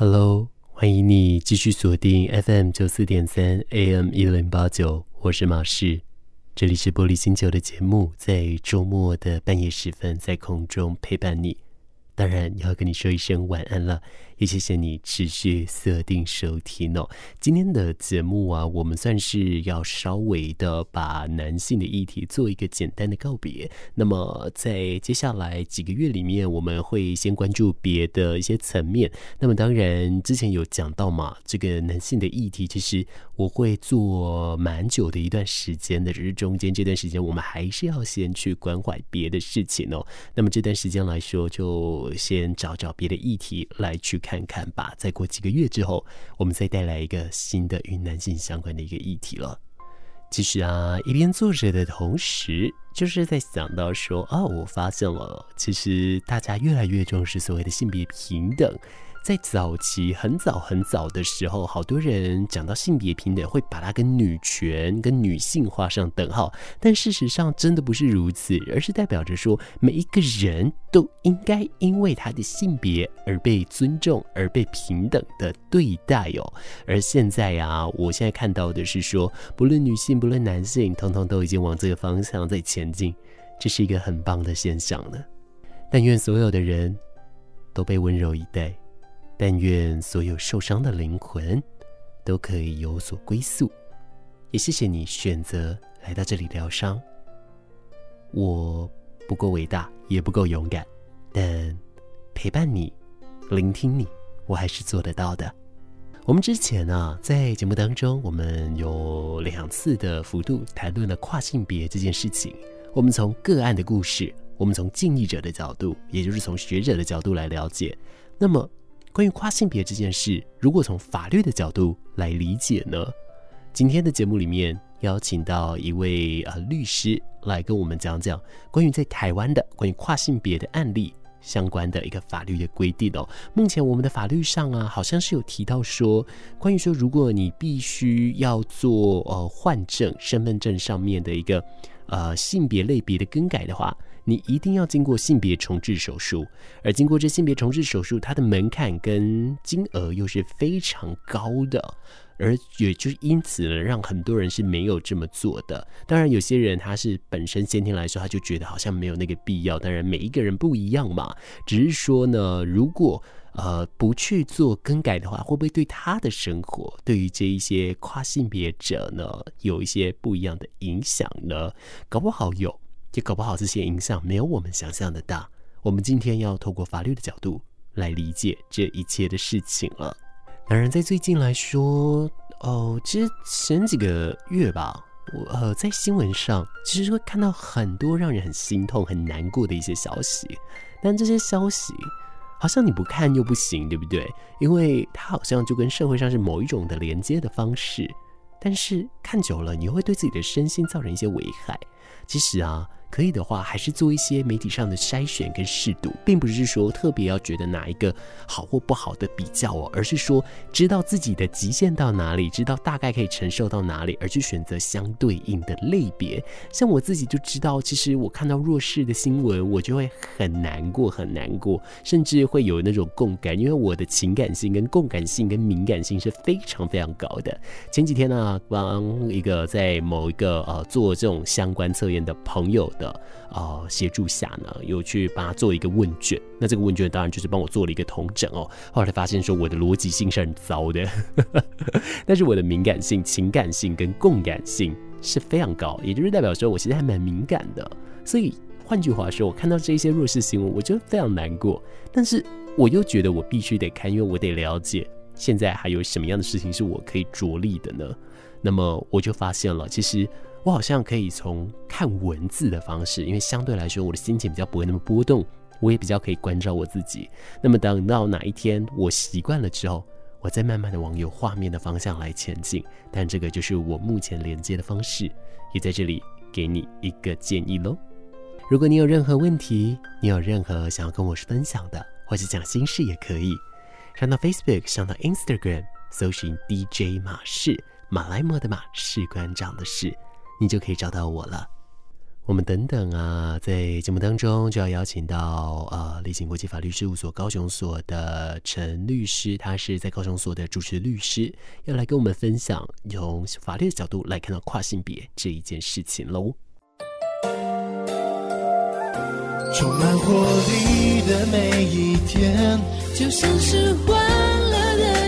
Hello，欢迎你继续锁定 FM 九四点三 AM 一零八九，我是马氏，这里是玻璃星球的节目，在周末的半夜时分，在空中陪伴你。当然要跟你说一声晚安了，也谢谢你持续锁定收听哦。今天的节目啊，我们算是要稍微的把男性的议题做一个简单的告别。那么在接下来几个月里面，我们会先关注别的一些层面。那么当然之前有讲到嘛，这个男性的议题，其实我会做蛮久的一段时间的，只是中间这段时间我们还是要先去关怀别的事情哦。那么这段时间来说，就先找找别的议题来去看看吧。再过几个月之后，我们再带来一个新的与男性相关的一个议题了。其实啊，一边坐着的同时，就是在想到说，哦，我发现了，其实大家越来越重视所谓的性别平等。在早期很早很早的时候，好多人讲到性别平等，会把它跟女权、跟女性画上等号。但事实上，真的不是如此，而是代表着说，每一个人都应该因为他的性别而被尊重，而被平等的对待哦。而现在呀，我现在看到的是说，不论女性，不论男性，通通都已经往这个方向在前进，这是一个很棒的现象呢。但愿所有的人都被温柔以待。但愿所有受伤的灵魂都可以有所归宿。也谢谢你选择来到这里疗伤。我不够伟大，也不够勇敢，但陪伴你、聆听你，我还是做得到的。我们之前啊，在节目当中，我们有两次的幅度谈论了跨性别这件事情。我们从个案的故事，我们从经历者的角度，也就是从学者的角度来了解。那么。关于跨性别这件事，如果从法律的角度来理解呢？今天的节目里面邀请到一位呃律师来跟我们讲讲关于在台湾的关于跨性别的案例相关的一个法律的规定哦。目前我们的法律上啊，好像是有提到说，关于说如果你必须要做呃换证身份证上面的一个呃性别类别的更改的话。你一定要经过性别重置手术，而经过这性别重置手术，它的门槛跟金额又是非常高的，而也就是因此呢，让很多人是没有这么做的。当然，有些人他是本身先天来说，他就觉得好像没有那个必要。当然，每一个人不一样嘛，只是说呢，如果呃不去做更改的话，会不会对他的生活，对于这一些跨性别者呢，有一些不一样的影响呢？搞不好有。也搞不好这些影响没有我们想象的大。我们今天要透过法律的角度来理解这一切的事情了。当然，在最近来说，哦，其实前几个月吧，我呃在新闻上其实会看到很多让人很心痛、很难过的一些消息。但这些消息好像你不看又不行，对不对？因为它好像就跟社会上是某一种的连接的方式。但是看久了，你会对自己的身心造成一些危害。其实啊。可以的话，还是做一些媒体上的筛选跟试读，并不是说特别要觉得哪一个好或不好的比较哦，而是说知道自己的极限到哪里，知道大概可以承受到哪里，而去选择相对应的类别。像我自己就知道，其实我看到弱势的新闻，我就会很难过，很难过，甚至会有那种共感，因为我的情感性、跟共感性、跟敏感性是非常非常高的。前几天呢、帮一个在某一个呃做这种相关测验的朋友。的啊，协助下呢，有去帮他做一个问卷。那这个问卷当然就是帮我做了一个统整哦。后来发现说我的逻辑性是很糟的，但是我的敏感性、情感性跟共感性是非常高，也就是代表说我其实还蛮敏感的。所以换句话说，我看到这些弱势新闻，我觉得非常难过。但是我又觉得我必须得看，因为我得了解现在还有什么样的事情是我可以着力的呢？那么我就发现了，其实。我好像可以从看文字的方式，因为相对来说我的心情比较不会那么波动，我也比较可以关照我自己。那么等到哪一天我习惯了之后，我再慢慢的往有画面的方向来前进。但这个就是我目前连接的方式，也在这里给你一个建议喽。如果你有任何问题，你有任何想要跟我分享的，或者讲心事也可以，上到 Facebook，上到 Instagram，搜寻 DJ 马氏，马来貘的马，士官长的士。你就可以找到我了。我们等等啊，在节目当中就要邀请到呃，立勤国际法律事务所高雄所的陈律师，他是在高雄所的主持律师，要来跟我们分享用法律的角度来看到跨性别这一件事情喽。充满活力的每一天，就像是欢乐的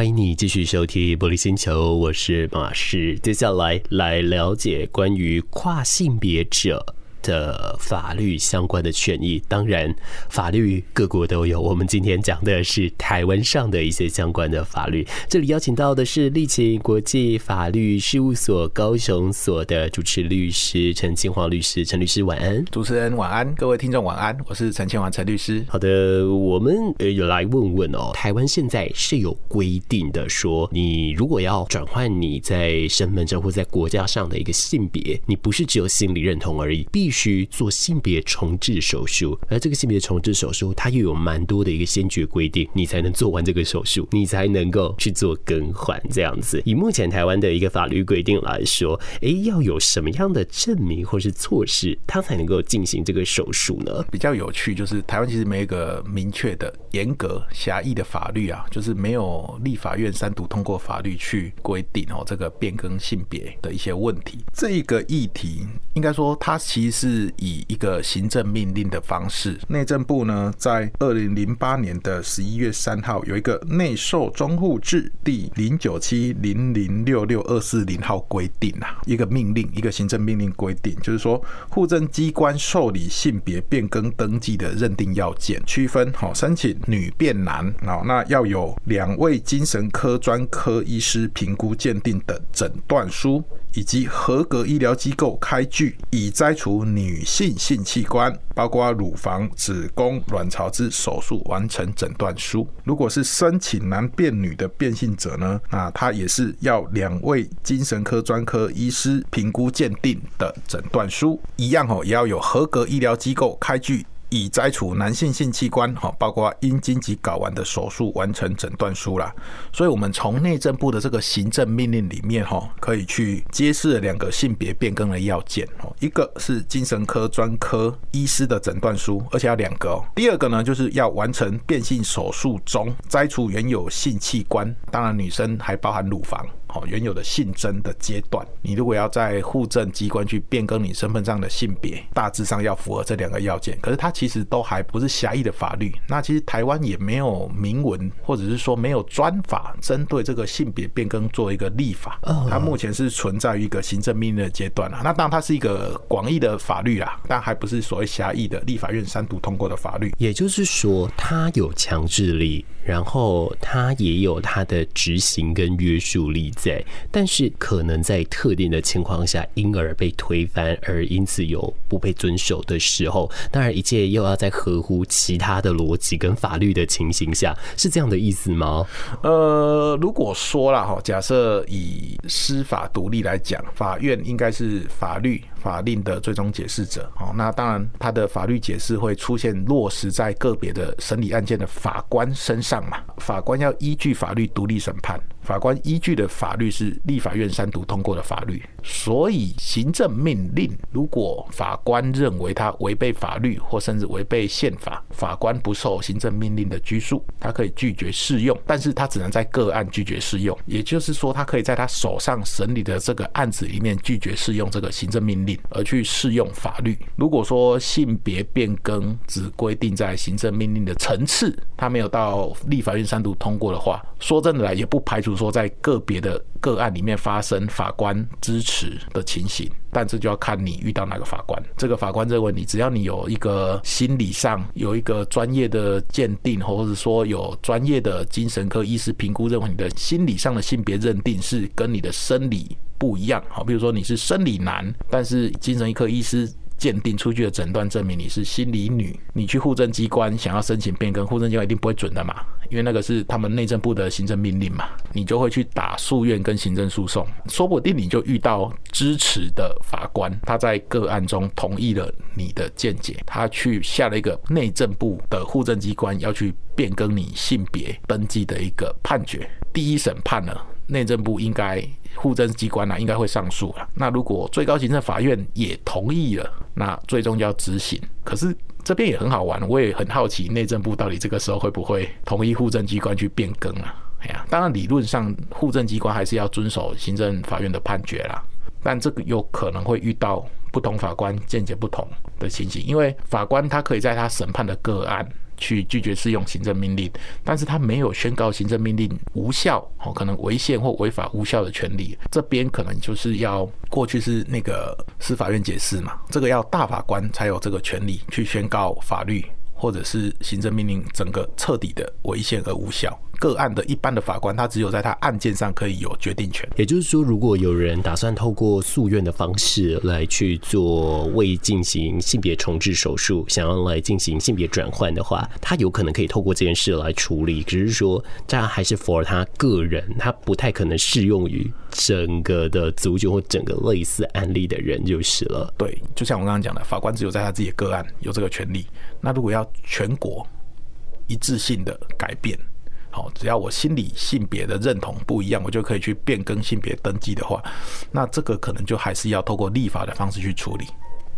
欢迎你继续收听《玻璃星球》，我是马士。接下来来了解关于跨性别者的法律相关的权益，当然法律各国都有。我们今天讲的是台湾上的一些相关的法律。这里邀请到的是立勤国际法律事务所高雄所的主持律师陈庆煌律师，陈律师晚安。主持人晚安，各位听众晚安，我是陈庆煌陈律师。好的，我们呃有来问问哦，台湾现在是有规定的说，你如果要转换你在身份证或在国家上的一个性别，你不是只有心理认同而已，必必去做性别重置手术，而这个性别重置手术，它又有蛮多的一个先决规定，你才能做完这个手术，你才能够去做更换这样子。以目前台湾的一个法律规定来说，哎，要有什么样的证明或是措施，它才能够进行这个手术呢？比较有趣就是台湾其实没有一个明确的、严格、狭义的法律啊，就是没有立法院三读通过法律去规定哦这个变更性别的一些问题。这个议题应该说它其实。是以一个行政命令的方式，内政部呢在二零零八年的十一月三号有一个内受中户制第零九七零零六六二四零号规定啊，一个命令，一个行政命令规定，就是说户政机关受理性别变更登记的认定要件，区分好申请女变男，好那要有两位精神科专科医师评估鉴定的诊断书。以及合格医疗机构开具已摘除女性性器官，包括乳房、子宫、卵巢之手术完成诊断书。如果是申请男变女的变性者呢，那他也是要两位精神科专科医师评估鉴定的诊断书，一样哦，也要有合格医疗机构开具。已摘除男性性器官，哈，包括阴茎及睾丸的手术完成诊断书啦。所以，我们从内政部的这个行政命令里面，哈，可以去揭示两个性别变更的要件，哦，一个是精神科专科医师的诊断书，而且要两个。第二个呢，就是要完成变性手术中摘除原有性器官，当然女生还包含乳房。好，原有的性征的阶段，你如果要在户政机关去变更你身份上的性别，大致上要符合这两个要件。可是它其实都还不是狭义的法律。那其实台湾也没有明文，或者是说没有专法针对这个性别变更做一个立法。它目前是存在于一个行政命令的阶段啊。那当然它是一个广义的法律啦，但还不是所谓狭义的立法院三读通过的法律。也就是说，它有强制力。然后它也有它的执行跟约束力在，但是可能在特定的情况下，因而被推翻，而因此有不被遵守的时候，当然一切又要在合乎其他的逻辑跟法律的情形下，是这样的意思吗？呃，如果说了哈，假设以司法独立来讲，法院应该是法律。法令的最终解释者，哦，那当然，他的法律解释会出现落实在个别的审理案件的法官身上嘛？法官要依据法律独立审判。法官依据的法律是立法院三读通过的法律，所以行政命令如果法官认为他违背法律或甚至违背宪法，法官不受行政命令的拘束，他可以拒绝适用，但是他只能在个案拒绝适用，也就是说，他可以在他手上审理的这个案子里面拒绝适用这个行政命令，而去适用法律。如果说性别变更只规定在行政命令的层次，他没有到立法院三读通过的话，说真的来也不排除。比如说，在个别的个案里面发生法官支持的情形，但这就要看你遇到哪个法官。这个法官认为你只要你有一个心理上有一个专业的鉴定，或者说有专业的精神科医师评估，认为你的心理上的性别认定是跟你的生理不一样。好，比如说你是生理男，但是精神科医师。鉴定出具的诊断证明你是心理女，你去户政机关想要申请变更，户政机关一定不会准的嘛，因为那个是他们内政部的行政命令嘛，你就会去打诉愿跟行政诉讼，说不定你就遇到支持的法官，他在个案中同意了你的见解，他去下了一个内政部的户政机关要去变更你性别登记的一个判决，第一审判了，内政部应该。户政机关呢、啊，应该会上诉了。那如果最高行政法院也同意了，那最终就要执行。可是这边也很好玩，我也很好奇内政部到底这个时候会不会同意户政机关去变更啊？哎呀，当然理论上户政机关还是要遵守行政法院的判决啦。但这个有可能会遇到不同法官见解不同的情形，因为法官他可以在他审判的个案。去拒绝适用行政命令，但是他没有宣告行政命令无效，哦，可能违宪或违法无效的权利，这边可能就是要过去是那个司法院解释嘛，这个要大法官才有这个权利去宣告法律或者是行政命令整个彻底的违宪而无效。个案的一般的法官，他只有在他案件上可以有决定权。也就是说，如果有人打算透过诉愿的方式来去做未进行性别重置手术，想要来进行性别转换的话，他有可能可以透过这件事来处理。只是说，这还是 for 他个人，他不太可能适用于整个的族群或整个类似案例的人就是了。对，就像我刚刚讲的，法官只有在他自己的个案有这个权利。那如果要全国一致性的改变，好，只要我心理性别的认同不一样，我就可以去变更性别登记的话，那这个可能就还是要透过立法的方式去处理。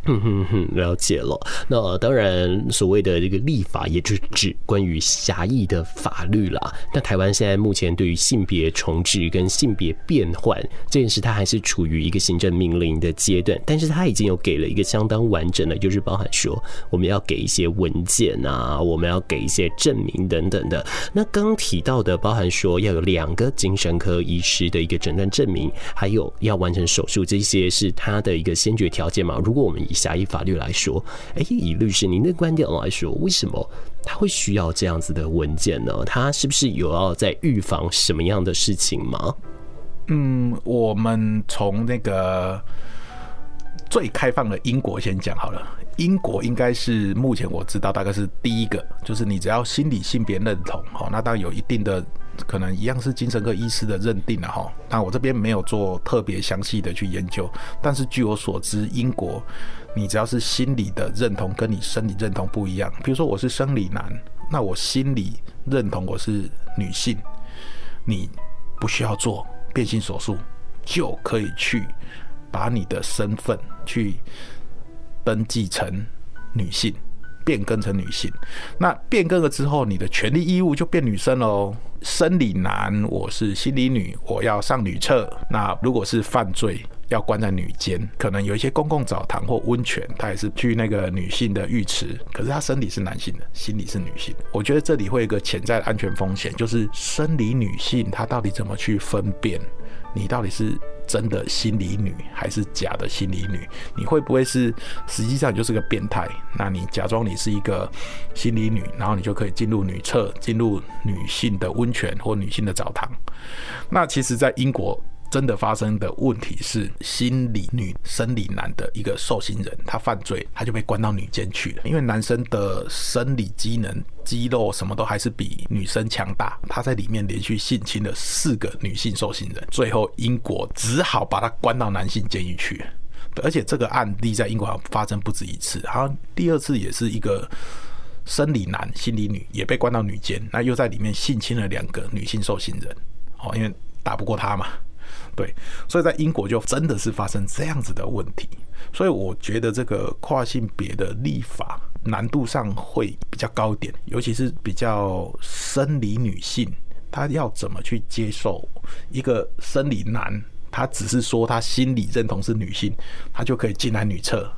哼哼哼，了解了。那当然，所谓的这个立法，也就是指关于狭义的法律啦。那台湾现在目前对于性别重置跟性别变换这件事，它还是处于一个行政命令的阶段，但是它已经有给了一个相当完整的，就是包含说我们要给一些文件啊，我们要给一些证明等等的。那刚提到的，包含说要有两个精神科医师的一个诊断证明，还有要完成手术，这些是它的一个先决条件嘛？如果我们狭义法律来说，哎，以律师您的观点来说，为什么他会需要这样子的文件呢？他是不是有要在预防什么样的事情吗？嗯，我们从那个最开放的英国先讲好了。英国应该是目前我知道大概是第一个，就是你只要心理性别认同，哈，那当然有一定的。可能一样是精神科医师的认定了哈，那我这边没有做特别详细的去研究，但是据我所知，英国你只要是心理的认同跟你生理认同不一样，比如说我是生理男，那我心理认同我是女性，你不需要做变性手术就可以去把你的身份去登记成女性。变更成女性，那变更了之后，你的权利义务就变女生喽。生理男，我是心理女，我要上女厕。那如果是犯罪，要关在女监，可能有一些公共澡堂或温泉，他也是去那个女性的浴池，可是他生理是男性的，心理是女性。我觉得这里会有一个潜在的安全风险，就是生理女性她到底怎么去分辨？你到底是真的心理女还是假的心理女？你会不会是实际上就是个变态？那你假装你是一个心理女，然后你就可以进入女厕、进入女性的温泉或女性的澡堂？那其实，在英国。真的发生的问题是，心理女、生理男的一个受刑人，他犯罪，他就被关到女监去了。因为男生的生理机能、肌肉什么都还是比女生强大，他在里面连续性侵了四个女性受刑人，最后英国只好把他关到男性监狱去。而且这个案例在英国好像发生不止一次，好像第二次也是一个生理男、心理女也被关到女监，那又在里面性侵了两个女性受刑人。哦，因为打不过他嘛。对，所以在英国就真的是发生这样子的问题，所以我觉得这个跨性别的立法难度上会比较高一点，尤其是比较生理女性，她要怎么去接受一个生理男，他只是说他心理认同是女性，他就可以进来女厕，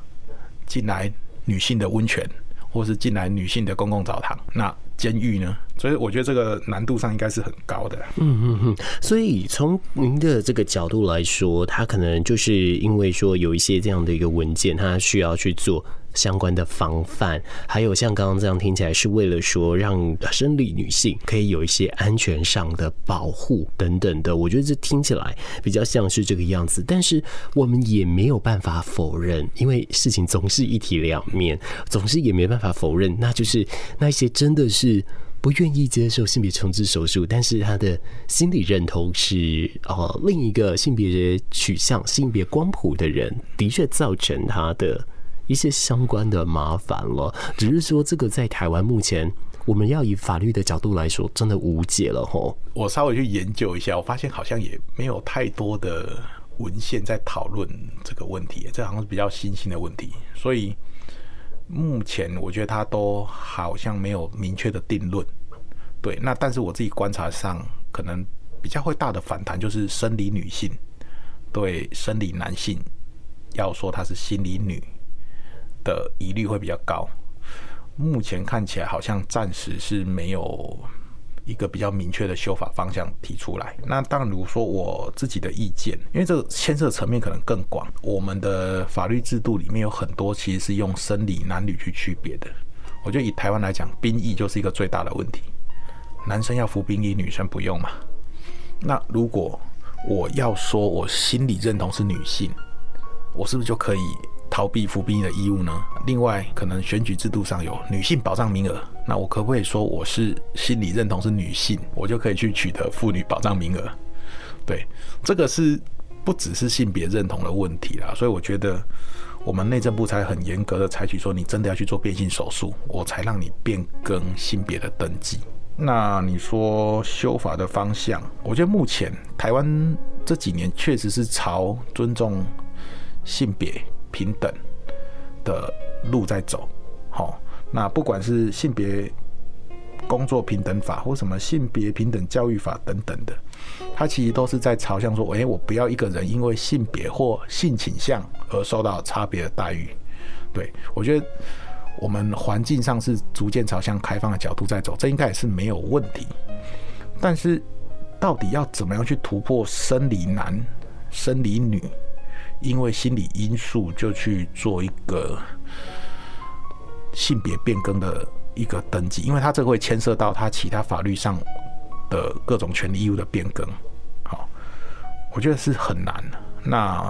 进来女性的温泉，或是进来女性的公共澡堂，那。监狱呢？所以我觉得这个难度上应该是很高的。嗯嗯嗯。所以从您的这个角度来说，他可能就是因为说有一些这样的一个文件，他需要去做相关的防范，还有像刚刚这样听起来是为了说让生理女性可以有一些安全上的保护等等的。我觉得这听起来比较像是这个样子，但是我们也没有办法否认，因为事情总是一体两面，总是也没办法否认，那就是那些真的是。不愿意接受性别重置手术，但是他的心理认同是呃另一个性别取向、性别光谱的人，的确造成他的一些相关的麻烦了。只是说这个在台湾目前，我们要以法律的角度来说，真的无解了吼。我稍微去研究一下，我发现好像也没有太多的文献在讨论这个问题，这好像是比较新兴的问题，所以。目前我觉得他都好像没有明确的定论，对。那但是我自己观察上，可能比较会大的反弹就是生理女性对生理男性要说他是心理女的疑虑会比较高。目前看起来好像暂时是没有。一个比较明确的修法方向提出来。那当然，如果说我自己的意见，因为这个牵涉层面可能更广。我们的法律制度里面有很多其实是用生理男女去区别的。我觉得以台湾来讲，兵役就是一个最大的问题。男生要服兵役，女生不用嘛？那如果我要说我心理认同是女性，我是不是就可以？逃避服兵役的义务呢？另外，可能选举制度上有女性保障名额，那我可不可以说我是心理认同是女性，我就可以去取得妇女保障名额？对，这个是不只是性别认同的问题啦。所以我觉得我们内政部才很严格的采取说，你真的要去做变性手术，我才让你变更性别的登记。那你说修法的方向，我觉得目前台湾这几年确实是朝尊重性别。平等的路在走，好，那不管是性别工作平等法或什么性别平等教育法等等的，它其实都是在朝向说，诶，我不要一个人因为性别或性倾向而受到差别的待遇。对，我觉得我们环境上是逐渐朝向开放的角度在走，这应该也是没有问题。但是，到底要怎么样去突破生理男、生理女？因为心理因素就去做一个性别变更的一个登记，因为他这个会牵涉到他其他法律上的各种权利义务的变更。好，我觉得是很难。那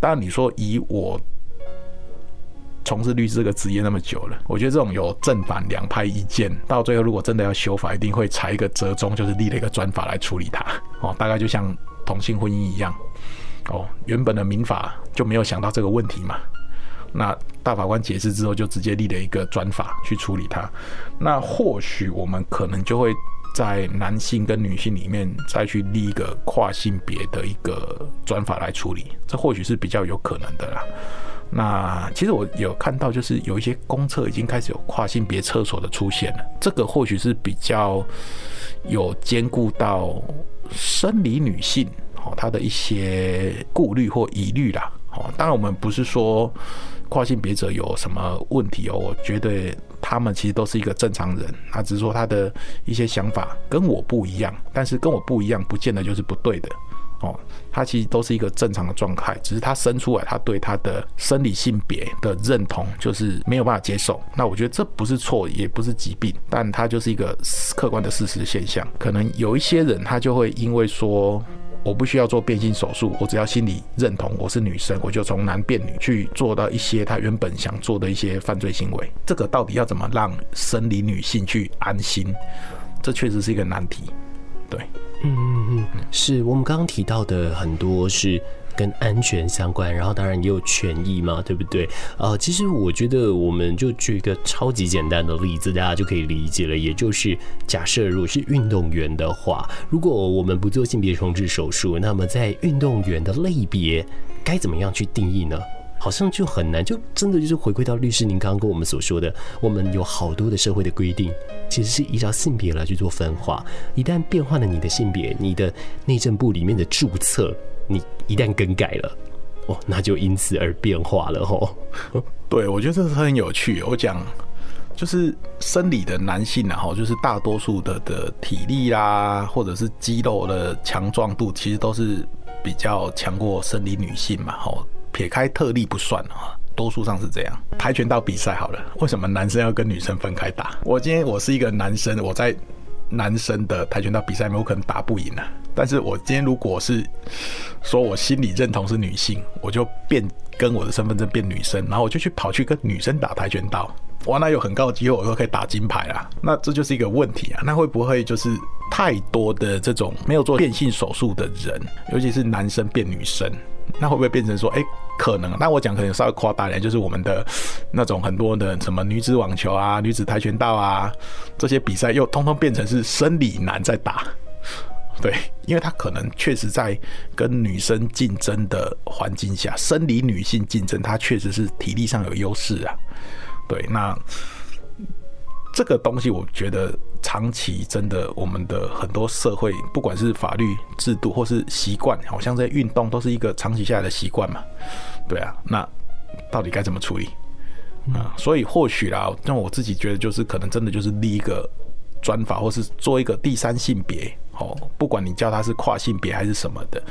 当然，你说以我从事律师这个职业那么久了，我觉得这种有正反两派意见，到最后如果真的要修法，一定会裁一个折中，就是立了一个专法来处理它。哦，大概就像同性婚姻一样。哦，原本的民法就没有想到这个问题嘛？那大法官解释之后，就直接立了一个专法去处理它。那或许我们可能就会在男性跟女性里面再去立一个跨性别的一个专法来处理，这或许是比较有可能的啦。那其实我有看到，就是有一些公厕已经开始有跨性别厕所的出现了，这个或许是比较有兼顾到生理女性。哦，他的一些顾虑或疑虑啦。哦，当然我们不是说跨性别者有什么问题哦，我觉得他们其实都是一个正常人，他只是说他的一些想法跟我不一样，但是跟我不一样，不见得就是不对的。哦，他其实都是一个正常的状态，只是他生出来，他对他的生理性别的认同就是没有办法接受。那我觉得这不是错，也不是疾病，但他就是一个客观的事实现象。可能有一些人他就会因为说。我不需要做变性手术，我只要心理认同我是女生，我就从男变女去做到一些他原本想做的一些犯罪行为。这个到底要怎么让生理女性去安心？这确实是一个难题。对，嗯嗯嗯，是我们刚刚提到的很多是。跟安全相关，然后当然也有权益嘛，对不对？呃，其实我觉得我们就举一个超级简单的例子，大家就可以理解了。也就是假设如果是运动员的话，如果我们不做性别重置手术，那么在运动员的类别该怎么样去定义呢？好像就很难，就真的就是回归到律师您刚刚跟我们所说的，我们有好多的社会的规定，其实是依照性别来去做分化。一旦变换了你的性别，你的内政部里面的注册。一旦更改了，哦，那就因此而变化了吼。对，我觉得这是很有趣。我讲就是生理的男性然后就是大多数的的体力啦，或者是肌肉的强壮度，其实都是比较强过生理女性嘛。吼，撇开特例不算啊。多数上是这样。跆拳道比赛好了，为什么男生要跟女生分开打？我今天我是一个男生，我在男生的跆拳道比赛里面，我可能打不赢啊。但是我今天如果是说我心里认同是女性，我就变跟我的身份证变女生，然后我就去跑去跟女生打跆拳道，哇，那有很高的机会我都可以打金牌啊。那这就是一个问题啊，那会不会就是太多的这种没有做变性手术的人，尤其是男生变女生，那会不会变成说，哎、可能？那我讲可能稍微夸大一点，就是我们的那种很多的什么女子网球啊、女子跆拳道啊这些比赛，又通通变成是生理男在打。对，因为他可能确实在跟女生竞争的环境下，生理女性竞争，他确实是体力上有优势啊。对，那这个东西，我觉得长期真的，我们的很多社会，不管是法律制度或是习惯，好像在运动都是一个长期下来的习惯嘛。对啊，那到底该怎么处理啊？所以或许啦，那我自己觉得，就是可能真的就是立一个专法，或是做一个第三性别。哦，不管你叫他是跨性别还是什么的，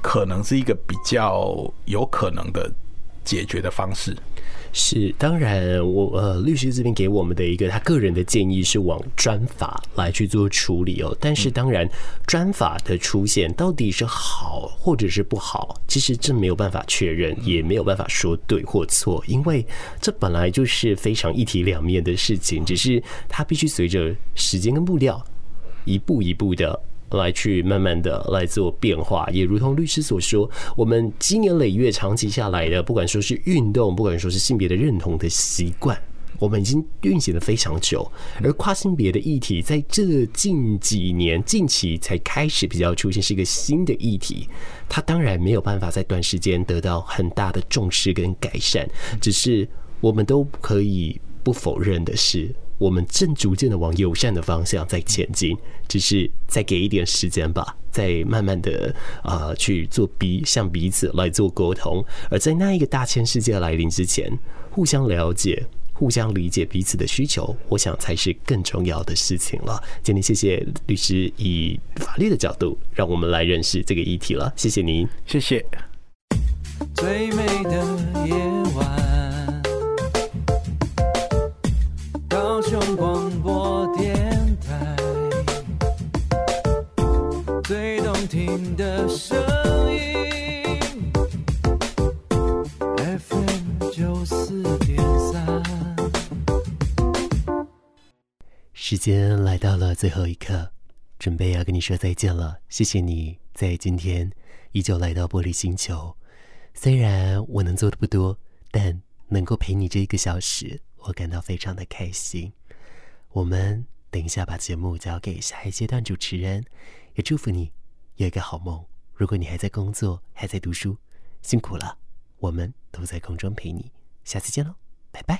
可能是一个比较有可能的解决的方式。是，当然我，呃律师这边给我们的一个他个人的建议是往专法来去做处理哦。但是，当然专法的出现到底是好或者是不好，其实这没有办法确认，也没有办法说对或错，因为这本来就是非常一体两面的事情，只是它必须随着时间跟步调。一步一步的来去慢慢的来做变化，也如同律师所说，我们经年累月长期下来的，不管说是运动，不管说是性别的认同的习惯，我们已经运行了非常久。而跨性别的议题，在这近几年近期才开始比较出现，是一个新的议题。它当然没有办法在短时间得到很大的重视跟改善，只是我们都可以不否认的是。我们正逐渐的往友善的方向在前进，只是再给一点时间吧，再慢慢的啊、去做彼向彼此来做沟通，而在那一个大千世界来临之前，互相了解、互相理解彼此的需求，我想才是更重要的事情了。今天谢谢律师以法律的角度让我们来认识这个议题了，谢谢您，谢谢。最美的夜晚。广播电台，最动听的声音，FM 九四点三。时间来到了最后一刻，准备要跟你说再见了。谢谢你在今天依旧来到玻璃星球。虽然我能做的不多，但能够陪你这一个小时，我感到非常的开心。我们等一下把节目交给下一阶段主持人，也祝福你有一个好梦。如果你还在工作，还在读书，辛苦了。我们都在空中陪你，下次见喽，拜拜。